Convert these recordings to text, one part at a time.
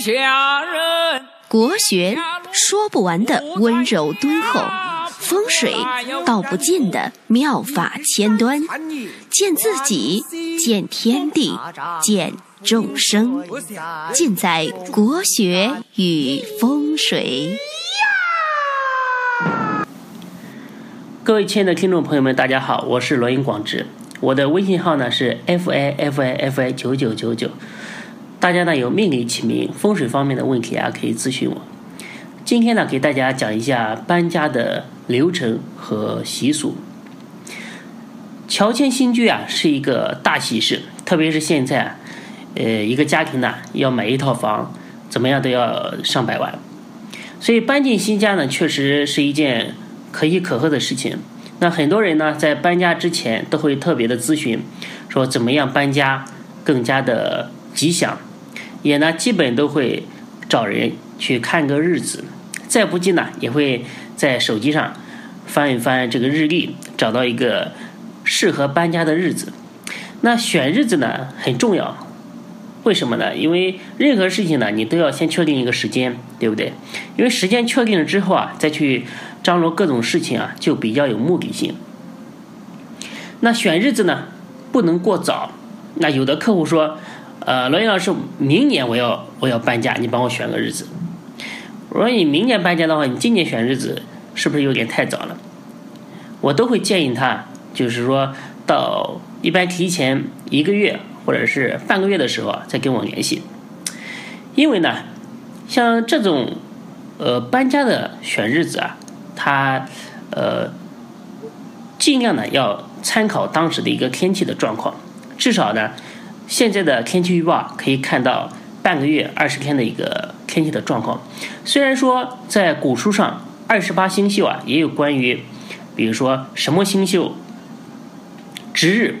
下人。国学说不完的温柔敦厚，风水道不尽的妙法千端，见自己，见天地，见众生，尽在国学与风水。各位亲爱的听众朋友们，大家好，我是罗云广志，我的微信号呢是 f i f i f i 九九九九。大家呢有命理起名、风水方面的问题啊，可以咨询我。今天呢，给大家讲一下搬家的流程和习俗。乔迁新居啊，是一个大喜事，特别是现在，呃，一个家庭呢要买一套房，怎么样都要上百万，所以搬进新家呢，确实是一件可喜可贺的事情。那很多人呢，在搬家之前都会特别的咨询，说怎么样搬家更加的吉祥。也呢，基本都会找人去看个日子，再不济呢，也会在手机上翻一翻这个日历，找到一个适合搬家的日子。那选日子呢很重要，为什么呢？因为任何事情呢，你都要先确定一个时间，对不对？因为时间确定了之后啊，再去张罗各种事情啊，就比较有目的性。那选日子呢，不能过早。那有的客户说。呃，罗云老师，明年我要我要搬家，你帮我选个日子。我说你明年搬家的话，你今年选日子是不是有点太早了？我都会建议他，就是说到一般提前一个月或者是半个月的时候再跟我联系。因为呢，像这种呃搬家的选日子啊，他呃尽量呢要参考当时的一个天气的状况，至少呢。现在的天气预报可以看到半个月、二十天的一个天气的状况。虽然说在古书上二十八星宿啊也有关于，比如说什么星宿值日，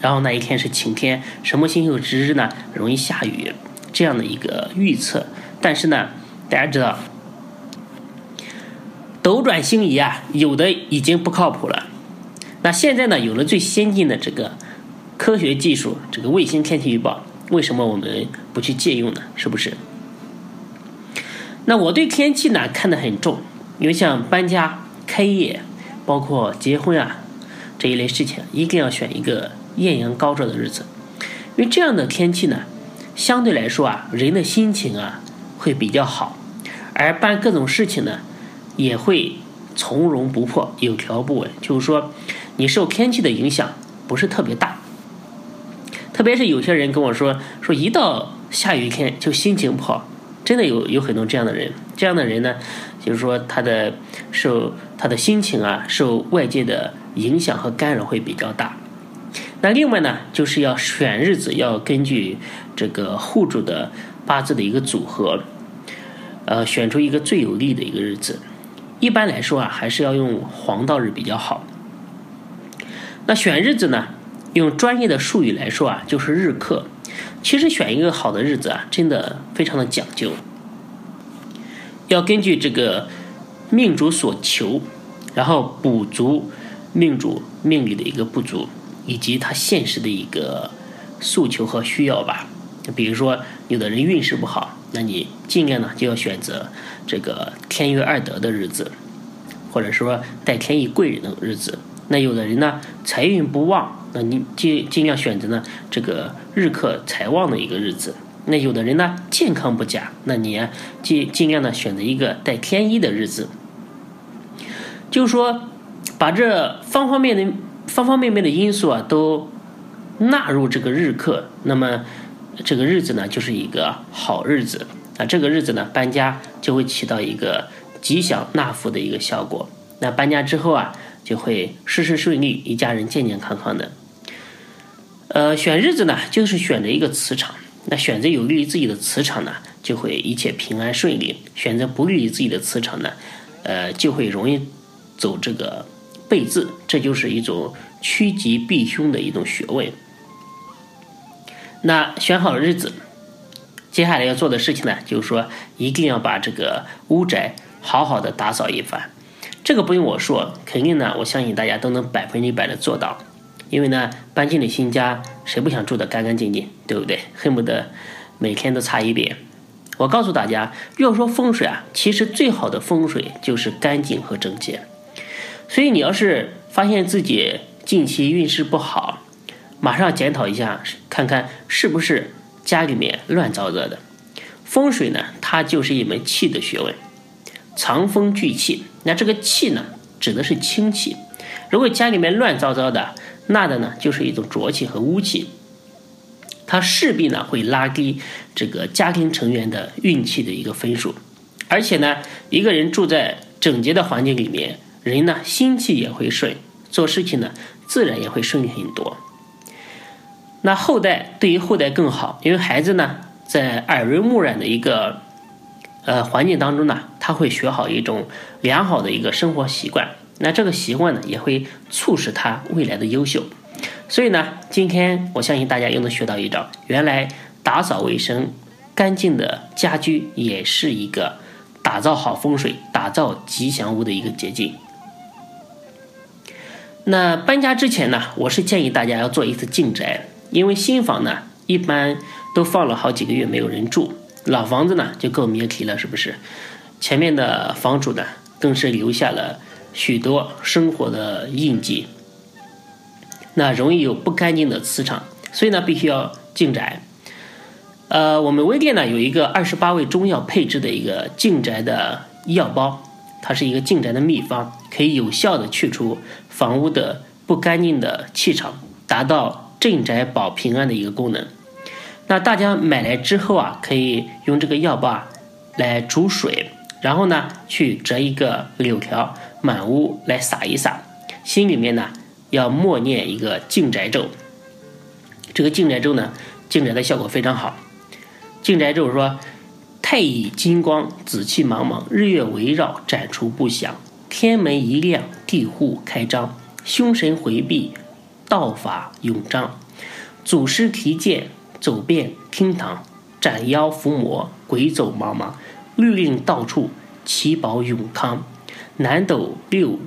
然后那一天是晴天，什么星宿值日呢容易下雨这样的一个预测。但是呢，大家知道斗转星移啊，有的已经不靠谱了。那现在呢，有了最先进的这个。科学技术，这个卫星天气预报，为什么我们不去借用呢？是不是？那我对天气呢看得很重，因为像搬家、开业，包括结婚啊这一类事情，一定要选一个艳阳高照的日子，因为这样的天气呢，相对来说啊，人的心情啊会比较好，而办各种事情呢也会从容不迫、有条不紊，就是说你受天气的影响不是特别大。特别是有些人跟我说，说一到下雨天就心情不好，真的有有很多这样的人。这样的人呢，就是说他的受他的心情啊，受外界的影响和干扰会比较大。那另外呢，就是要选日子，要根据这个户主的八字的一个组合，呃，选出一个最有利的一个日子。一般来说啊，还是要用黄道日比较好。那选日子呢？用专业的术语来说啊，就是日课。其实选一个好的日子啊，真的非常的讲究，要根据这个命主所求，然后补足命主命里的一个不足，以及他现实的一个诉求和需要吧。比如说，有的人运势不好，那你尽量呢就要选择这个天月二德的日子，或者说带天意贵人的日子。那有的人呢财运不旺。那你尽尽量选择呢这个日克财旺的一个日子。那有的人呢健康不佳，那你尽尽量呢选择一个带天一的日子。就是说，把这方方面面方方面面的因素啊都纳入这个日课，那么这个日子呢就是一个好日子啊。这个日子呢搬家就会起到一个吉祥纳福的一个效果。那搬家之后啊就会事事顺利，一家人健健康康的。呃，选日子呢，就是选择一个磁场。那选择有利于自己的磁场呢，就会一切平安顺利；选择不利于自己的磁场呢，呃，就会容易走这个背字。这就是一种趋吉避凶的一种学问。那选好日子，接下来要做的事情呢，就是说一定要把这个屋宅好好的打扫一番。这个不用我说，肯定呢，我相信大家都能百分之百的做到。因为呢，搬进了新家，谁不想住得干干净净，对不对？恨不得每天都擦一遍。我告诉大家，要说风水啊，其实最好的风水就是干净和整洁。所以你要是发现自己近期运势不好，马上检讨一下，看看是不是家里面乱糟糟的。风水呢，它就是一门气的学问，藏风聚气。那这个气呢，指的是清气。如果家里面乱糟糟的，那的呢，就是一种浊气和污气。它势必呢会拉低这个家庭成员的运气的一个分数，而且呢，一个人住在整洁的环境里面，人呢心气也会顺，做事情呢自然也会顺利很多。那后代对于后代更好，因为孩子呢在耳濡目染的一个呃环境当中呢，他会学好一种良好的一个生活习惯，那这个习惯呢也会促使他未来的优秀。所以呢，今天我相信大家又能学到一招，原来打扫卫生、干净的家居也是一个打造好风水、打造吉祥物的一个捷径。那搬家之前呢，我是建议大家要做一次净宅，因为新房呢一般都放了好几个月没有人住，老房子呢就够灭皮了，是不是？前面的房主呢更是留下了许多生活的印记。那容易有不干净的磁场，所以呢，必须要净宅。呃，我们微店呢有一个二十八味中药配置的一个净宅的药包，它是一个净宅的秘方，可以有效的去除房屋的不干净的气场，达到镇宅保平安的一个功能。那大家买来之后啊，可以用这个药包啊来煮水，然后呢去折一个柳条，满屋来撒一撒，心里面呢。要默念一个净宅咒，这个净宅咒呢，净宅的效果非常好。净宅咒说：太乙金光，紫气茫茫，日月围绕，斩除不祥；天门一亮，地户开张，凶神回避，道法永彰。祖师提剑，走遍厅堂，斩妖伏魔，鬼走茫茫，律令到处，祈保永康。南斗六。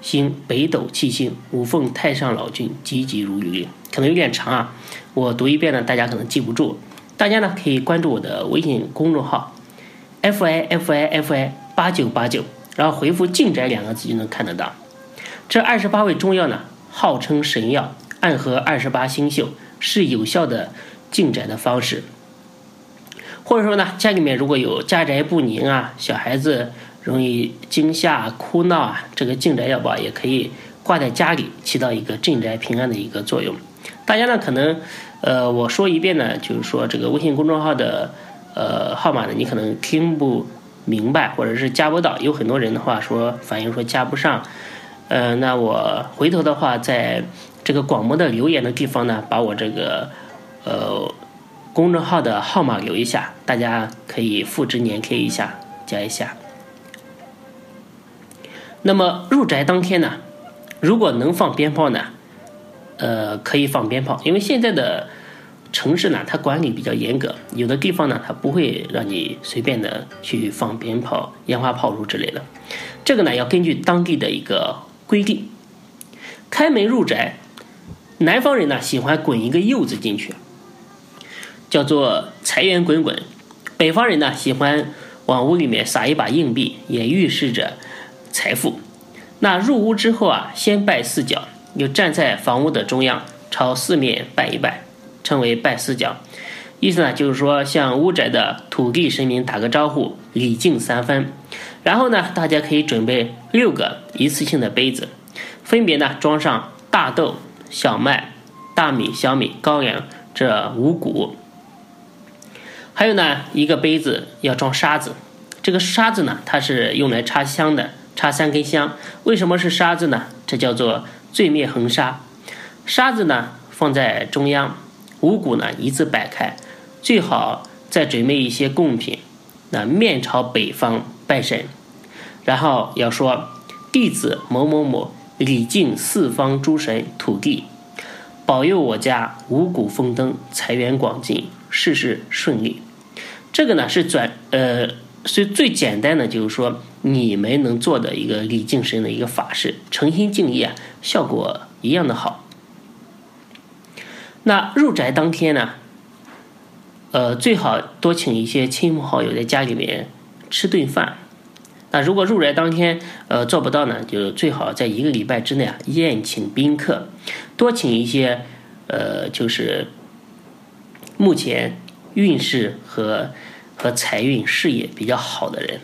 星北斗七星，五凤太上老君，急急如律令。可能有点长啊，我读一遍呢，大家可能记不住。大家呢可以关注我的微信公众号，f i f i f i 八九八九，然后回复“净宅”两个字就能看得到。这二十八味中药呢，号称神药，暗合二十八星宿，是有效的净宅的方式。或者说呢，家里面如果有家宅不宁啊，小孩子。容易惊吓、哭闹啊，这个净宅药包也可以挂在家里，起到一个镇宅平安的一个作用。大家呢可能，呃，我说一遍呢，就是说这个微信公众号的呃号码呢，你可能听不明白，或者是加不到。有很多人的话说反映说加不上，呃，那我回头的话，在这个广播的留言的地方呢，把我这个呃公众号的号码留一下，大家可以复制粘贴一下，加一下。那么入宅当天呢，如果能放鞭炮呢，呃，可以放鞭炮，因为现在的城市呢，它管理比较严格，有的地方呢，它不会让你随便的去放鞭炮、烟花炮竹之类的。这个呢，要根据当地的一个规定。开门入宅，南方人呢喜欢滚一个柚子进去，叫做财源滚滚；北方人呢喜欢往屋里面撒一把硬币，也预示着。财富，那入屋之后啊，先拜四角，就站在房屋的中央，朝四面拜一拜，称为拜四角。意思呢，就是说向屋宅的土地神明打个招呼，礼敬三分。然后呢，大家可以准备六个一次性的杯子，分别呢装上大豆、小麦、大米、小米、高粱这五谷。还有呢，一个杯子要装沙子，这个沙子呢，它是用来插香的。插三根香，为什么是沙子呢？这叫做罪灭横沙。沙子呢放在中央，五谷呢一字摆开，最好再准备一些贡品。那面朝北方拜神，然后要说弟子某某某礼敬四方诸神土地，保佑我家五谷丰登，财源广进，事事顺利。这个呢是转呃。所以最简单的就是说，你们能做的一个礼敬神的一个法事，诚心敬意啊，效果一样的好。那入宅当天呢，呃，最好多请一些亲朋好友在家里面吃顿饭。那如果入宅当天呃做不到呢，就最好在一个礼拜之内啊宴请宾客，多请一些呃就是目前运势和和财运事业比较好的人，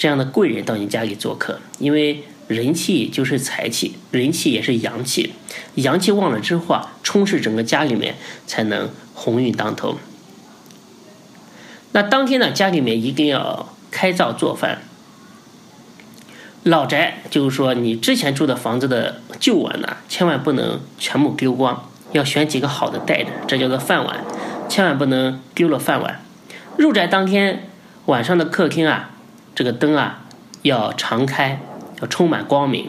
这样的贵人到你家里做客，因为人气就是财气，人气也是阳气，阳气旺了之后啊，充斥整个家里面才能鸿运当头。那当天呢，家里面一定要开灶做饭。老宅就是说，你之前住的房子的旧碗呢，千万不能全部丢光，要选几个好的带着，这叫做饭碗，千万不能丢了饭碗。入宅当天晚上的客厅啊，这个灯啊要常开，要充满光明。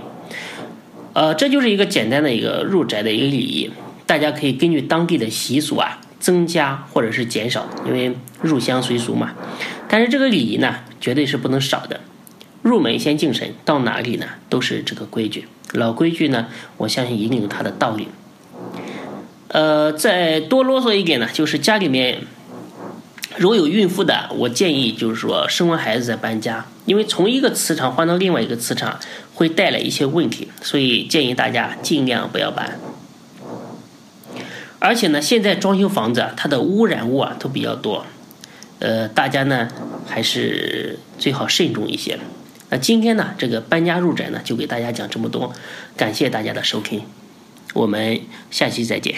呃，这就是一个简单的一个入宅的一个礼仪，大家可以根据当地的习俗啊增加或者是减少，因为入乡随俗嘛。但是这个礼仪呢，绝对是不能少的。入门先敬神，到哪里呢都是这个规矩。老规矩呢，我相信一定有它的道理。呃，再多啰嗦一点呢，就是家里面如果有孕妇的，我建议就是说生完孩子再搬家，因为从一个磁场换到另外一个磁场会带来一些问题，所以建议大家尽量不要搬。而且呢，现在装修房子，它的污染物啊都比较多，呃，大家呢还是最好慎重一些。那今天呢，这个搬家入宅呢，就给大家讲这么多，感谢大家的收听，我们下期再见。